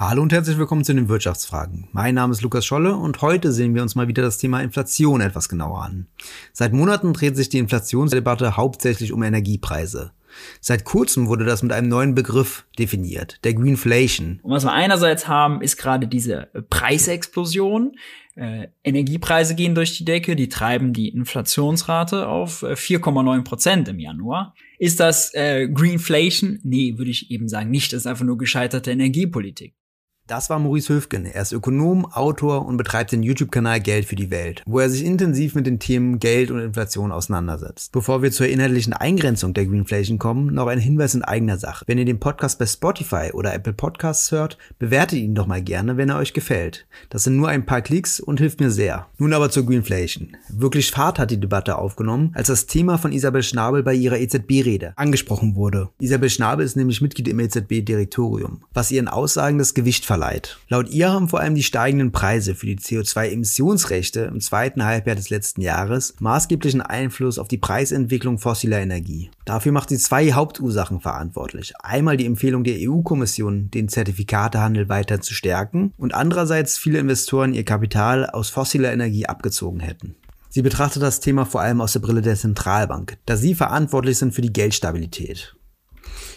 Hallo und herzlich willkommen zu den Wirtschaftsfragen. Mein Name ist Lukas Scholle und heute sehen wir uns mal wieder das Thema Inflation etwas genauer an. Seit Monaten dreht sich die Inflationsdebatte hauptsächlich um Energiepreise. Seit kurzem wurde das mit einem neuen Begriff definiert, der Greenflation. Und was wir einerseits haben, ist gerade diese Preisexplosion. Äh, Energiepreise gehen durch die Decke, die treiben die Inflationsrate auf 4,9 äh, Prozent im Januar. Ist das äh, Greenflation? Nee, würde ich eben sagen nicht. Das ist einfach nur gescheiterte Energiepolitik. Das war Maurice Höfgen. Er ist Ökonom, Autor und betreibt den YouTube-Kanal Geld für die Welt, wo er sich intensiv mit den Themen Geld und Inflation auseinandersetzt. Bevor wir zur inhaltlichen Eingrenzung der Greenflation kommen, noch ein Hinweis in eigener Sache. Wenn ihr den Podcast bei Spotify oder Apple Podcasts hört, bewertet ihn doch mal gerne, wenn er euch gefällt. Das sind nur ein paar Klicks und hilft mir sehr. Nun aber zur Greenflation. Wirklich Fahrt hat die Debatte aufgenommen, als das Thema von Isabel Schnabel bei ihrer EZB-Rede angesprochen wurde. Isabel Schnabel ist nämlich Mitglied im EZB-Direktorium, was ihren Aussagen das Gewicht verleiht. Laut ihr haben vor allem die steigenden Preise für die CO2-Emissionsrechte im zweiten Halbjahr des letzten Jahres maßgeblichen Einfluss auf die Preisentwicklung fossiler Energie. Dafür macht sie zwei Hauptursachen verantwortlich. Einmal die Empfehlung der EU-Kommission, den Zertifikatehandel weiter zu stärken und andererseits viele Investoren ihr Kapital aus fossiler Energie abgezogen hätten. Sie betrachtet das Thema vor allem aus der Brille der Zentralbank, da sie verantwortlich sind für die Geldstabilität.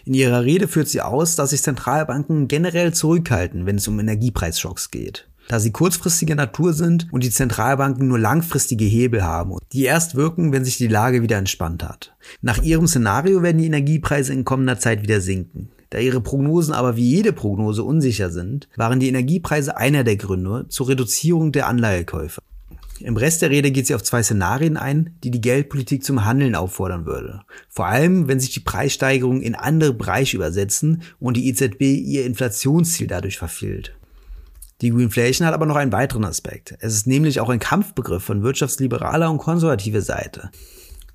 In ihrer Rede führt sie aus, dass sich Zentralbanken generell zurückhalten, wenn es um Energiepreisschocks geht da sie kurzfristiger Natur sind und die Zentralbanken nur langfristige Hebel haben, die erst wirken, wenn sich die Lage wieder entspannt hat. Nach ihrem Szenario werden die Energiepreise in kommender Zeit wieder sinken. Da ihre Prognosen aber wie jede Prognose unsicher sind, waren die Energiepreise einer der Gründe zur Reduzierung der Anleihekäufe. Im Rest der Rede geht sie auf zwei Szenarien ein, die die Geldpolitik zum Handeln auffordern würde. Vor allem, wenn sich die Preissteigerungen in andere Bereiche übersetzen und die EZB ihr Inflationsziel dadurch verfehlt. Die Greenflation hat aber noch einen weiteren Aspekt. Es ist nämlich auch ein Kampfbegriff von wirtschaftsliberaler und konservativer Seite.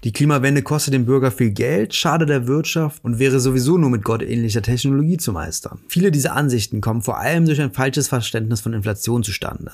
Die Klimawende kostet dem Bürger viel Geld, schadet der Wirtschaft und wäre sowieso nur mit gottähnlicher Technologie zu meistern. Viele dieser Ansichten kommen vor allem durch ein falsches Verständnis von Inflation zustande.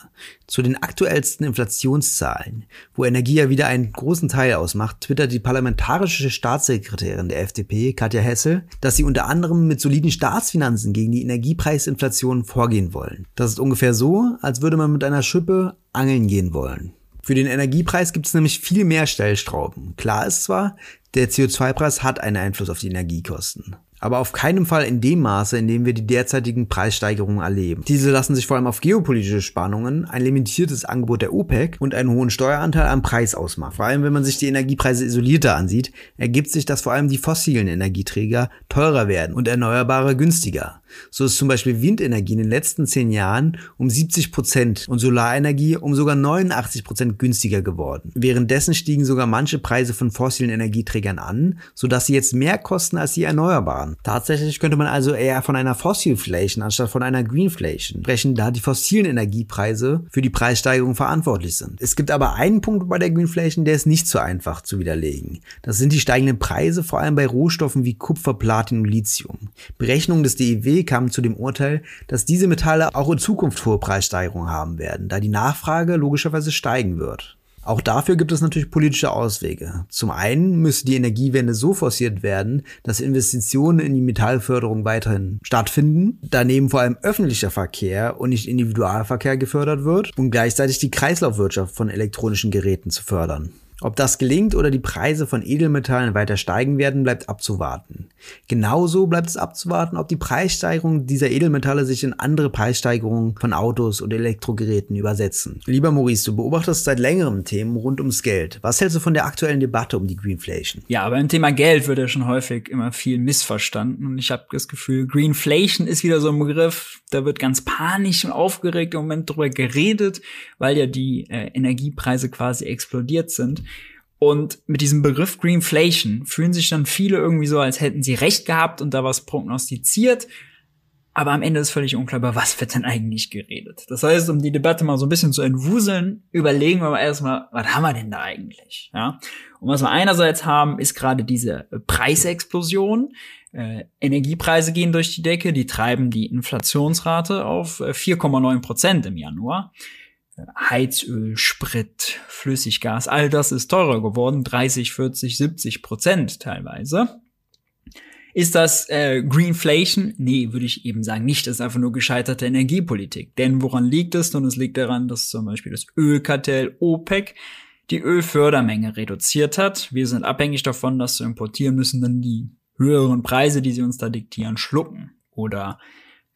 Zu den aktuellsten Inflationszahlen, wo Energie ja wieder einen großen Teil ausmacht, twittert die parlamentarische Staatssekretärin der FDP, Katja Hessel, dass sie unter anderem mit soliden Staatsfinanzen gegen die Energiepreisinflation vorgehen wollen. Das ist ungefähr so, als würde man mit einer Schippe angeln gehen wollen. Für den Energiepreis gibt es nämlich viel mehr Stellstrauben. Klar ist zwar, der CO2-Preis hat einen Einfluss auf die Energiekosten aber auf keinen Fall in dem Maße, in dem wir die derzeitigen Preissteigerungen erleben. Diese lassen sich vor allem auf geopolitische Spannungen, ein limitiertes Angebot der OPEC und einen hohen Steueranteil am Preis ausmachen. Vor allem, wenn man sich die Energiepreise isolierter ansieht, ergibt sich, dass vor allem die fossilen Energieträger teurer werden und erneuerbare günstiger. So ist zum Beispiel Windenergie in den letzten zehn Jahren um 70 Prozent und Solarenergie um sogar 89 Prozent günstiger geworden. Währenddessen stiegen sogar manche Preise von fossilen Energieträgern an, sodass sie jetzt mehr kosten als die erneuerbaren. Tatsächlich könnte man also eher von einer Fossilflation anstatt von einer Greenflation sprechen, da die fossilen Energiepreise für die Preissteigerung verantwortlich sind. Es gibt aber einen Punkt bei der Greenflation, der ist nicht so einfach zu widerlegen. Das sind die steigenden Preise, vor allem bei Rohstoffen wie Kupfer, Platin und Lithium. Berechnungen des Kamen zu dem Urteil, dass diese Metalle auch in Zukunft hohe Preissteigerungen haben werden, da die Nachfrage logischerweise steigen wird. Auch dafür gibt es natürlich politische Auswege. Zum einen müsste die Energiewende so forciert werden, dass Investitionen in die Metallförderung weiterhin stattfinden, daneben vor allem öffentlicher Verkehr und nicht Individualverkehr gefördert wird und gleichzeitig die Kreislaufwirtschaft von elektronischen Geräten zu fördern. Ob das gelingt oder die Preise von Edelmetallen weiter steigen werden, bleibt abzuwarten. Genauso bleibt es abzuwarten, ob die Preissteigerungen dieser Edelmetalle sich in andere Preissteigerungen von Autos und Elektrogeräten übersetzen. Lieber Maurice, du beobachtest seit längerem Themen rund ums Geld. Was hältst du von der aktuellen Debatte um die Greenflation? Ja, beim Thema Geld wird ja schon häufig immer viel missverstanden und ich habe das Gefühl, Greenflation ist wieder so ein Begriff, da wird ganz panisch und aufgeregt im Moment drüber geredet, weil ja die äh, Energiepreise quasi explodiert sind. Und mit diesem Begriff Greenflation fühlen sich dann viele irgendwie so, als hätten sie recht gehabt und da was prognostiziert. Aber am Ende ist völlig unklar, über was wird denn eigentlich geredet. Das heißt, um die Debatte mal so ein bisschen zu entwuseln, überlegen wir mal erstmal, was haben wir denn da eigentlich? Ja? Und was wir einerseits haben, ist gerade diese Preisexplosion. Äh, Energiepreise gehen durch die Decke, die treiben die Inflationsrate auf 4,9 äh, Prozent im Januar. Heizöl, Sprit, Flüssiggas, all das ist teurer geworden, 30, 40, 70 Prozent teilweise. Ist das äh, Greenflation? Nee, würde ich eben sagen, nicht. Das ist einfach nur gescheiterte Energiepolitik. Denn woran liegt es? Und es liegt daran, dass zum Beispiel das Ölkartell OPEC die Ölfördermenge reduziert hat. Wir sind abhängig davon, dass wir importieren müssen, dann die höheren Preise, die sie uns da diktieren, schlucken. Oder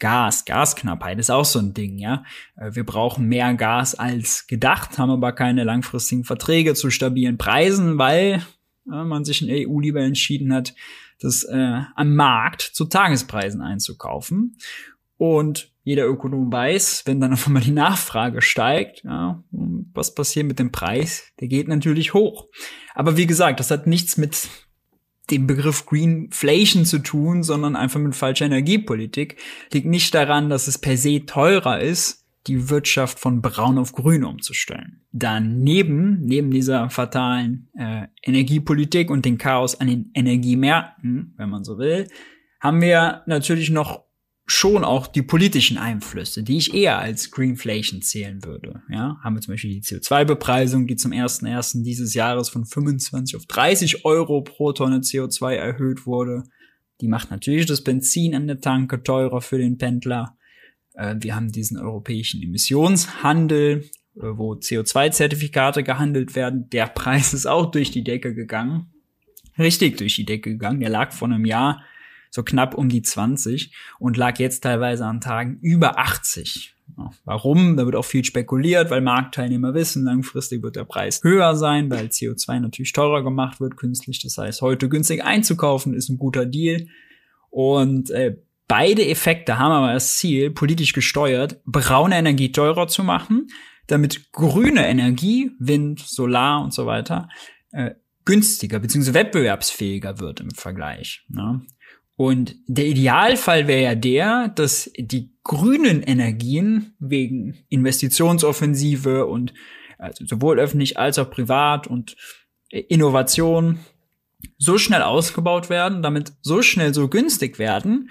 Gas, Gasknappheit ist auch so ein Ding, ja. Äh, wir brauchen mehr Gas als gedacht, haben aber keine langfristigen Verträge zu stabilen Preisen, weil ja, man sich in der EU lieber entschieden hat, das äh, am Markt zu Tagespreisen einzukaufen. Und jeder Ökonom weiß, wenn dann auf einmal die Nachfrage steigt, ja, was passiert mit dem Preis? Der geht natürlich hoch. Aber wie gesagt, das hat nichts mit dem Begriff Greenflation zu tun, sondern einfach mit falscher Energiepolitik. Liegt nicht daran, dass es per se teurer ist, die Wirtschaft von braun auf grün umzustellen. Daneben, neben dieser fatalen äh, Energiepolitik und den Chaos an den Energiemärkten, wenn man so will, haben wir natürlich noch schon auch die politischen Einflüsse, die ich eher als Greenflation zählen würde. Ja, haben wir zum Beispiel die CO2-Bepreisung, die zum ersten ersten dieses Jahres von 25 auf 30 Euro pro Tonne CO2 erhöht wurde. Die macht natürlich das Benzin an der Tanke teurer für den Pendler. Äh, wir haben diesen europäischen Emissionshandel, äh, wo CO2-Zertifikate gehandelt werden. Der Preis ist auch durch die Decke gegangen. Richtig durch die Decke gegangen. Der lag vor einem Jahr so knapp um die 20 und lag jetzt teilweise an Tagen über 80. Warum? Da wird auch viel spekuliert, weil Marktteilnehmer wissen, langfristig wird der Preis höher sein, weil CO2 natürlich teurer gemacht wird künstlich. Das heißt, heute günstig einzukaufen ist ein guter Deal. Und äh, beide Effekte haben aber das Ziel, politisch gesteuert, braune Energie teurer zu machen, damit grüne Energie, Wind, Solar und so weiter, äh, günstiger bzw. wettbewerbsfähiger wird im Vergleich. Ne? Und der Idealfall wäre ja der, dass die grünen Energien wegen Investitionsoffensive und also sowohl öffentlich als auch privat und Innovation so schnell ausgebaut werden, damit so schnell so günstig werden,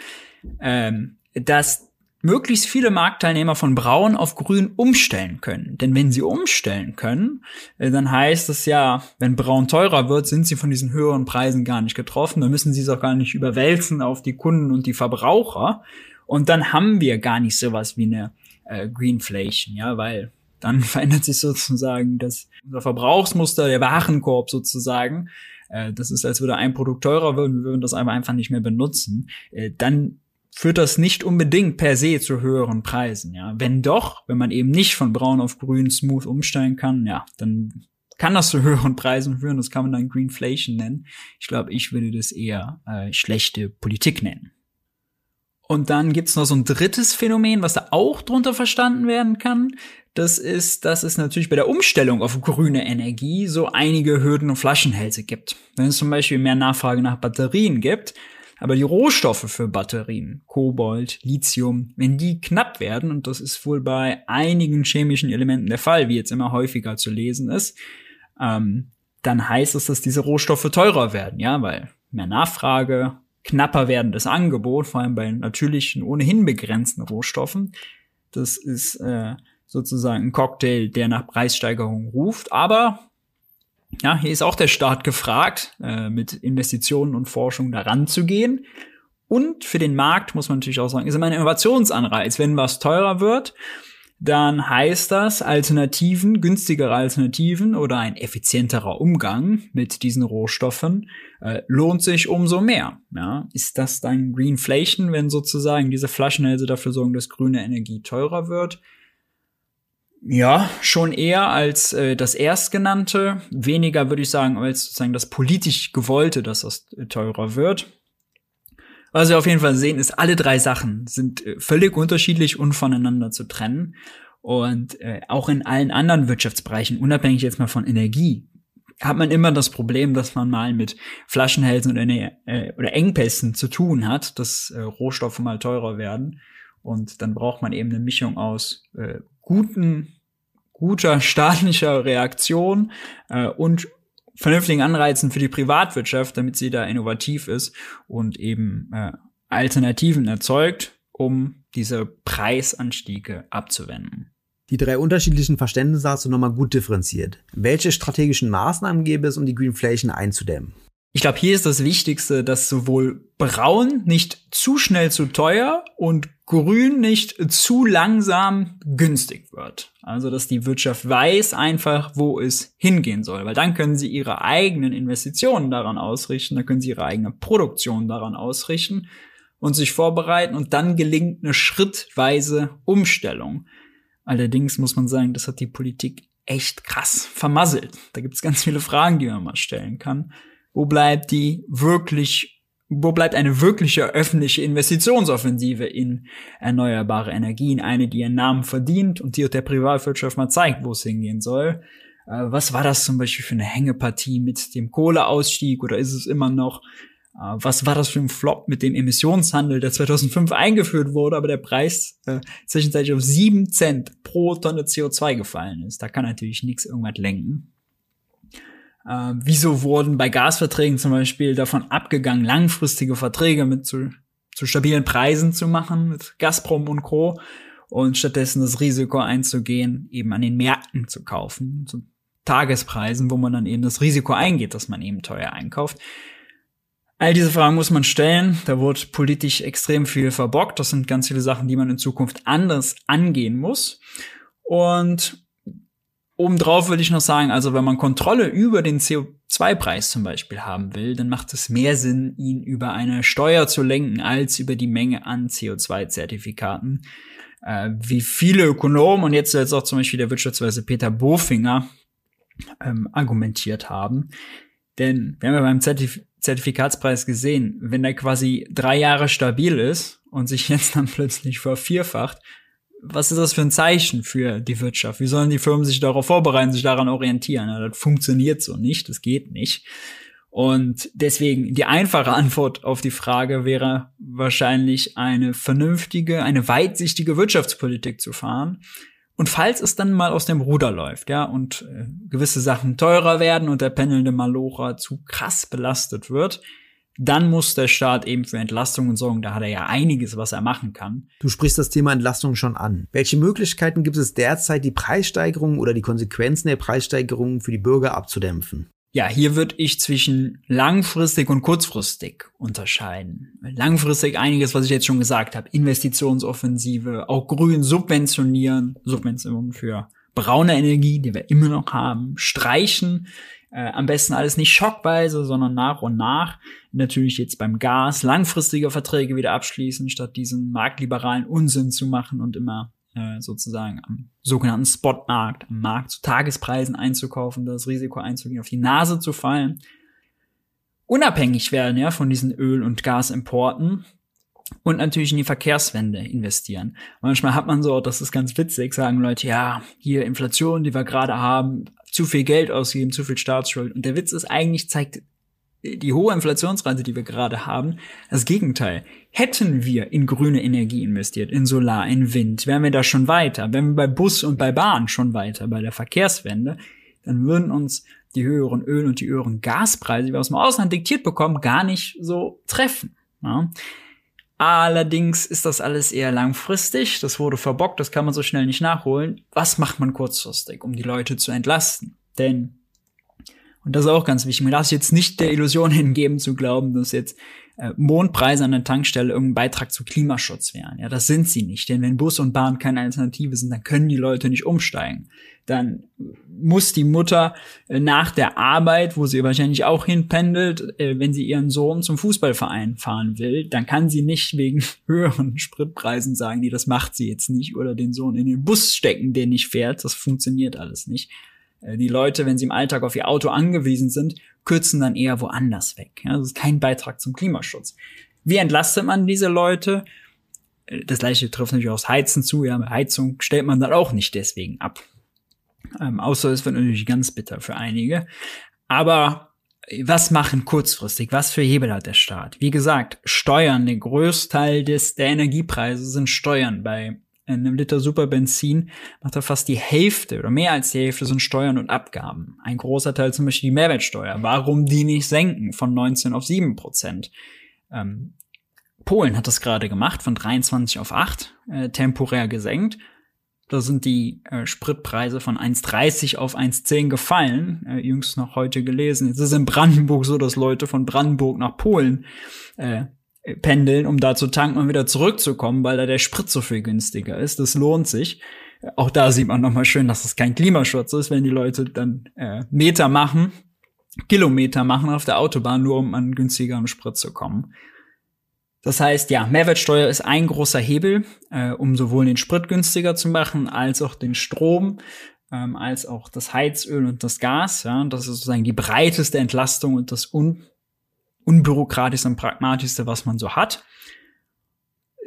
ähm, dass möglichst viele Marktteilnehmer von braun auf grün umstellen können. Denn wenn sie umstellen können, äh, dann heißt es ja, wenn braun teurer wird, sind sie von diesen höheren Preisen gar nicht getroffen. Dann müssen sie es auch gar nicht überwälzen auf die Kunden und die Verbraucher. Und dann haben wir gar nicht sowas wie eine äh, Greenflation, ja, weil dann verändert sich sozusagen das unser Verbrauchsmuster, der Warenkorb sozusagen. Äh, das ist, als würde ein Produkt teurer werden, wir würden das einfach nicht mehr benutzen. Äh, dann führt das nicht unbedingt per se zu höheren Preisen, ja. Wenn doch, wenn man eben nicht von braun auf grün smooth umsteigen kann, ja, dann kann das zu höheren Preisen führen. Das kann man dann Greenflation nennen. Ich glaube, ich würde das eher äh, schlechte Politik nennen. Und dann gibt's noch so ein drittes Phänomen, was da auch drunter verstanden werden kann. Das ist, dass es natürlich bei der Umstellung auf grüne Energie so einige Hürden und Flaschenhälse gibt. Wenn es zum Beispiel mehr Nachfrage nach Batterien gibt, aber die Rohstoffe für Batterien, Kobold, Lithium, wenn die knapp werden, und das ist wohl bei einigen chemischen Elementen der Fall, wie jetzt immer häufiger zu lesen ist, ähm, dann heißt es, dass diese Rohstoffe teurer werden, ja, weil mehr Nachfrage, knapper werdendes Angebot, vor allem bei natürlichen, ohnehin begrenzten Rohstoffen. Das ist äh, sozusagen ein Cocktail, der nach Preissteigerung ruft, aber ja, hier ist auch der Staat gefragt, äh, mit Investitionen und Forschung daran zu gehen. Und für den Markt muss man natürlich auch sagen, ist immer ein Innovationsanreiz. Wenn was teurer wird, dann heißt das Alternativen, günstigere Alternativen oder ein effizienterer Umgang mit diesen Rohstoffen äh, lohnt sich umso mehr. Ja, ist das dann Greenflation, wenn sozusagen diese Flaschenhälse dafür sorgen, dass grüne Energie teurer wird? Ja, schon eher als äh, das erstgenannte. Weniger würde ich sagen, als sozusagen das politisch gewollte, dass das äh, teurer wird. Was wir auf jeden Fall sehen, ist, alle drei Sachen sind äh, völlig unterschiedlich und voneinander zu trennen. Und äh, auch in allen anderen Wirtschaftsbereichen, unabhängig jetzt mal von Energie, hat man immer das Problem, dass man mal mit Flaschenhälsen oder, äh, oder Engpässen zu tun hat, dass äh, Rohstoffe mal teurer werden. Und dann braucht man eben eine Mischung aus äh, guten, guter staatlicher Reaktion äh, und vernünftigen Anreizen für die Privatwirtschaft, damit sie da innovativ ist und eben äh, Alternativen erzeugt, um diese Preisanstiege abzuwenden. Die drei unterschiedlichen Verständnisse hast du nochmal gut differenziert. Welche strategischen Maßnahmen gäbe es, um die Greenflation einzudämmen? Ich glaube, hier ist das Wichtigste, dass sowohl braun nicht zu schnell zu teuer und grün nicht zu langsam günstig wird. Also, dass die Wirtschaft weiß einfach, wo es hingehen soll, weil dann können sie ihre eigenen Investitionen daran ausrichten, dann können sie ihre eigene Produktion daran ausrichten und sich vorbereiten und dann gelingt eine schrittweise Umstellung. Allerdings muss man sagen, das hat die Politik echt krass vermasselt. Da gibt es ganz viele Fragen, die man mal stellen kann. Wo bleibt die wirklich, wo bleibt eine wirkliche öffentliche Investitionsoffensive in erneuerbare Energien? Eine, die ihren Namen verdient und die auch der Privatwirtschaft mal zeigt, wo es hingehen soll. Äh, was war das zum Beispiel für eine Hängepartie mit dem Kohleausstieg oder ist es immer noch? Äh, was war das für ein Flop mit dem Emissionshandel, der 2005 eingeführt wurde, aber der Preis äh, zwischenzeitlich auf sieben Cent pro Tonne CO2 gefallen ist? Da kann natürlich nichts irgendwas lenken. Äh, wieso wurden bei Gasverträgen zum Beispiel davon abgegangen, langfristige Verträge mit zu, zu stabilen Preisen zu machen, mit Gazprom und Co. Und stattdessen das Risiko einzugehen, eben an den Märkten zu kaufen, zu Tagespreisen, wo man dann eben das Risiko eingeht, dass man eben teuer einkauft. All diese Fragen muss man stellen. Da wurde politisch extrem viel verbockt. Das sind ganz viele Sachen, die man in Zukunft anders angehen muss. Und Obendrauf würde ich noch sagen, also wenn man Kontrolle über den CO2-Preis zum Beispiel haben will, dann macht es mehr Sinn, ihn über eine Steuer zu lenken, als über die Menge an CO2-Zertifikaten. Äh, wie viele Ökonomen und jetzt auch zum Beispiel der Wirtschaftsweise Peter Bofinger ähm, argumentiert haben. Denn wir haben ja beim Zertif Zertifikatspreis gesehen, wenn der quasi drei Jahre stabil ist und sich jetzt dann plötzlich vervierfacht, was ist das für ein Zeichen für die Wirtschaft? Wie sollen die Firmen sich darauf vorbereiten, sich daran orientieren? Ja, das funktioniert so nicht, das geht nicht. Und deswegen die einfache Antwort auf die Frage wäre wahrscheinlich eine vernünftige, eine weitsichtige Wirtschaftspolitik zu fahren. Und falls es dann mal aus dem Ruder läuft, ja, und äh, gewisse Sachen teurer werden und der pendelnde Malocher zu krass belastet wird, dann muss der Staat eben für Entlastungen sorgen. Da hat er ja einiges, was er machen kann. Du sprichst das Thema Entlastung schon an. Welche Möglichkeiten gibt es derzeit, die Preissteigerungen oder die Konsequenzen der Preissteigerungen für die Bürger abzudämpfen? Ja, hier würde ich zwischen langfristig und kurzfristig unterscheiden. Langfristig einiges, was ich jetzt schon gesagt habe. Investitionsoffensive, auch grün subventionieren, Subventionen für braune Energie, die wir immer noch haben, streichen, äh, am besten alles nicht schockweise, sondern nach und nach. Natürlich jetzt beim Gas langfristige Verträge wieder abschließen, statt diesen marktliberalen Unsinn zu machen und immer äh, sozusagen am sogenannten Spotmarkt, am Markt zu Tagespreisen einzukaufen, das Risiko einzugehen, auf die Nase zu fallen. Unabhängig werden ja von diesen Öl- und Gasimporten und natürlich in die Verkehrswende investieren. Manchmal hat man so, das ist ganz witzig, sagen Leute, ja, hier Inflation, die wir gerade haben, zu viel Geld ausgeben, zu viel Staatsschuld. Und der Witz ist eigentlich, zeigt die hohe Inflationsrate, die wir gerade haben, das Gegenteil. Hätten wir in grüne Energie investiert, in Solar, in Wind, wären wir da schon weiter. Wären wir bei Bus und bei Bahn schon weiter, bei der Verkehrswende, dann würden uns die höheren Öl- und die höheren Gaspreise, die wir aus dem Ausland diktiert bekommen, gar nicht so treffen. Ja? Allerdings ist das alles eher langfristig. Das wurde verbockt, das kann man so schnell nicht nachholen. Was macht man kurzfristig, um die Leute zu entlasten? Denn, und das ist auch ganz wichtig, man darf sich jetzt nicht der Illusion hingeben zu glauben, dass jetzt Mondpreise an der Tankstelle irgendein Beitrag zu Klimaschutz wären. Ja, das sind sie nicht. Denn wenn Bus und Bahn keine Alternative sind, dann können die Leute nicht umsteigen. Dann muss die Mutter äh, nach der Arbeit, wo sie wahrscheinlich auch hinpendelt, äh, wenn sie ihren Sohn zum Fußballverein fahren will, dann kann sie nicht wegen höheren Spritpreisen sagen, nee, das macht sie jetzt nicht oder den Sohn in den Bus stecken, der nicht fährt. Das funktioniert alles nicht. Äh, die Leute, wenn sie im Alltag auf ihr Auto angewiesen sind, kürzen dann eher woanders weg. das ist kein Beitrag zum Klimaschutz. Wie entlastet man diese Leute? Das gleiche trifft natürlich aufs Heizen zu. Ja, Heizung stellt man dann auch nicht deswegen ab. Ähm, außer es wird natürlich ganz bitter für einige. Aber was machen kurzfristig? Was für Hebel hat der Staat? Wie gesagt, Steuern, der Größteil des, der Energiepreise sind Steuern bei einem Liter Superbenzin macht er fast die Hälfte oder mehr als die Hälfte sind Steuern und Abgaben. Ein großer Teil zum Beispiel die Mehrwertsteuer. Warum die nicht senken von 19 auf 7 Prozent? Ähm, Polen hat das gerade gemacht, von 23 auf 8, äh, temporär gesenkt. Da sind die äh, Spritpreise von 1,30 auf 1,10 gefallen, äh, jüngst noch heute gelesen. Jetzt ist in Brandenburg so, dass Leute von Brandenburg nach Polen äh, pendeln, um da zu tanken und wieder zurückzukommen, weil da der Sprit so viel günstiger ist. Das lohnt sich. Auch da sieht man nochmal schön, dass es kein Klimaschutz ist, wenn die Leute dann äh, Meter machen, Kilometer machen auf der Autobahn, nur um an günstigeren Sprit zu kommen. Das heißt, ja, Mehrwertsteuer ist ein großer Hebel, äh, um sowohl den Sprit günstiger zu machen, als auch den Strom, ähm, als auch das Heizöl und das Gas. Ja, das ist sozusagen die breiteste Entlastung und das un unbürokratischste und pragmatischste, was man so hat.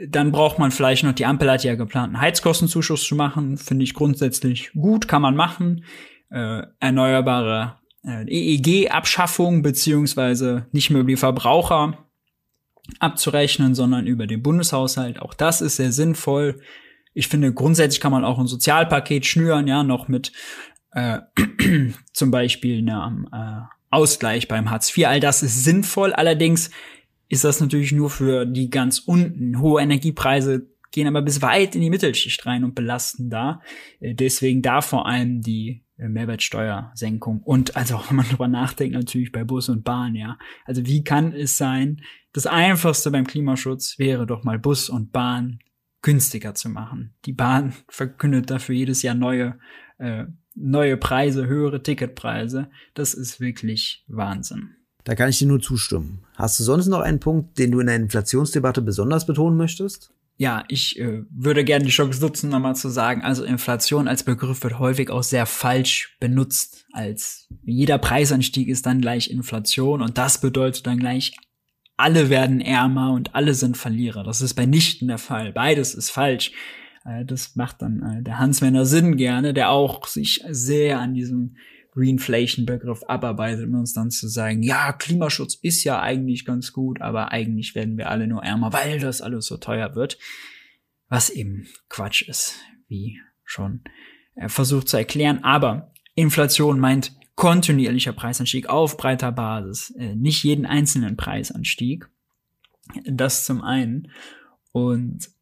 Dann braucht man vielleicht noch, die Ampel hat ja geplant, einen Heizkostenzuschuss zu machen. Finde ich grundsätzlich gut, kann man machen. Äh, erneuerbare äh, EEG-Abschaffung, beziehungsweise nicht mehr über die Verbraucher abzurechnen, sondern über den Bundeshaushalt. Auch das ist sehr sinnvoll. Ich finde, grundsätzlich kann man auch ein Sozialpaket schnüren, ja, noch mit äh, zum Beispiel einem äh, Ausgleich beim Hartz IV. All das ist sinnvoll. Allerdings ist das natürlich nur für die ganz unten. Hohe Energiepreise gehen aber bis weit in die Mittelschicht rein und belasten da. Äh, deswegen da vor allem die äh, Mehrwertsteuersenkung. Und also auch wenn man drüber nachdenkt, natürlich bei Bus und Bahn, ja. Also wie kann es sein, das einfachste beim Klimaschutz wäre doch mal Bus und Bahn günstiger zu machen. Die Bahn verkündet dafür jedes Jahr neue, äh, neue Preise, höhere Ticketpreise. Das ist wirklich Wahnsinn. Da kann ich dir nur zustimmen. Hast du sonst noch einen Punkt, den du in der Inflationsdebatte besonders betonen möchtest? ja, ich äh, würde gerne die Chance nutzen, nochmal zu sagen, also Inflation als Begriff wird häufig auch sehr falsch benutzt, als jeder Preisanstieg ist dann gleich Inflation und das bedeutet dann gleich, alle werden ärmer und alle sind Verlierer. Das ist bei nichten der Fall. Beides ist falsch. Äh, das macht dann äh, der Hans-Werner Sinn gerne, der auch sich sehr an diesem Greenflation-Begriff abarbeitet, um uns dann zu sagen, ja, Klimaschutz ist ja eigentlich ganz gut, aber eigentlich werden wir alle nur ärmer, weil das alles so teuer wird. Was eben Quatsch ist, wie schon er versucht zu erklären. Aber Inflation meint kontinuierlicher Preisanstieg auf breiter Basis, äh, nicht jeden einzelnen Preisanstieg. Das zum einen. Und äh,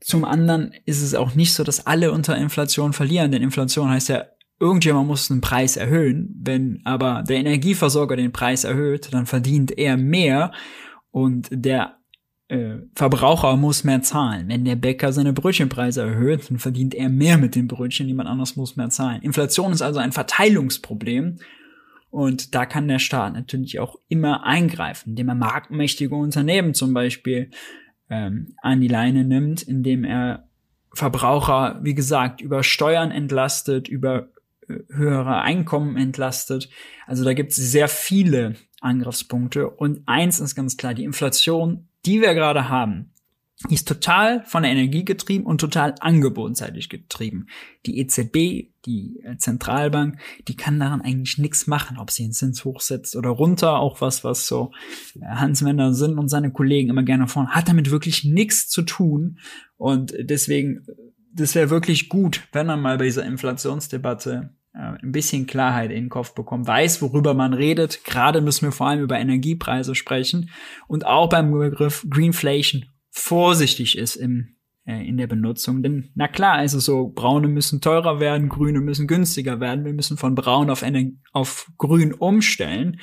zum anderen ist es auch nicht so, dass alle unter Inflation verlieren, denn Inflation heißt ja irgendjemand muss den Preis erhöhen. Wenn aber der Energieversorger den Preis erhöht, dann verdient er mehr und der äh, Verbraucher muss mehr zahlen. Wenn der Bäcker seine Brötchenpreise erhöht, dann verdient er mehr mit den Brötchen, jemand anderes muss mehr zahlen. Inflation ist also ein Verteilungsproblem. Und da kann der Staat natürlich auch immer eingreifen, indem er marktmächtige Unternehmen zum Beispiel ähm, an die Leine nimmt, indem er Verbraucher, wie gesagt, über Steuern entlastet, über höhere Einkommen entlastet. Also da gibt es sehr viele Angriffspunkte. Und eins ist ganz klar, die Inflation, die wir gerade haben, ist total von der Energie getrieben und total angebotenseitig getrieben. Die EZB, die äh, Zentralbank, die kann daran eigentlich nichts machen, ob sie den Zins hochsetzt oder runter. Auch was, was so äh, Hans Wender sind und seine Kollegen immer gerne vorne, hat damit wirklich nichts zu tun. Und deswegen das wäre wirklich gut, wenn man mal bei dieser Inflationsdebatte äh, ein bisschen Klarheit in den Kopf bekommt, weiß, worüber man redet. Gerade müssen wir vor allem über Energiepreise sprechen und auch beim Begriff Greenflation vorsichtig ist im, äh, in der Benutzung. Denn na klar ist es so, braune müssen teurer werden, grüne müssen günstiger werden. Wir müssen von braun auf, Ener auf grün umstellen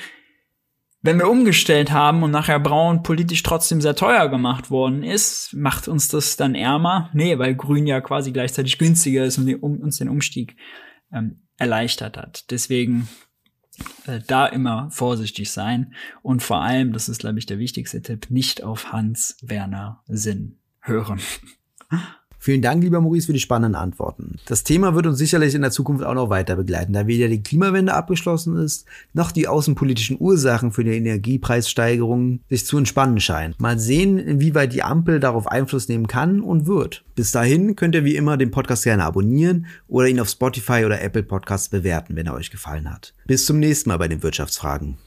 wenn wir umgestellt haben und nachher Braun politisch trotzdem sehr teuer gemacht worden ist, macht uns das dann ärmer? Nee, weil Grün ja quasi gleichzeitig günstiger ist und uns den Umstieg ähm, erleichtert hat. Deswegen da immer vorsichtig sein und vor allem, das ist glaube ich der wichtigste Tipp, nicht auf Hans Werner Sinn hören. Vielen Dank, lieber Maurice, für die spannenden Antworten. Das Thema wird uns sicherlich in der Zukunft auch noch weiter begleiten, da weder die Klimawende abgeschlossen ist, noch die außenpolitischen Ursachen für die Energiepreissteigerungen sich zu entspannen scheinen. Mal sehen, inwieweit die Ampel darauf Einfluss nehmen kann und wird. Bis dahin könnt ihr wie immer den Podcast gerne abonnieren oder ihn auf Spotify oder Apple Podcasts bewerten, wenn er euch gefallen hat. Bis zum nächsten Mal bei den Wirtschaftsfragen.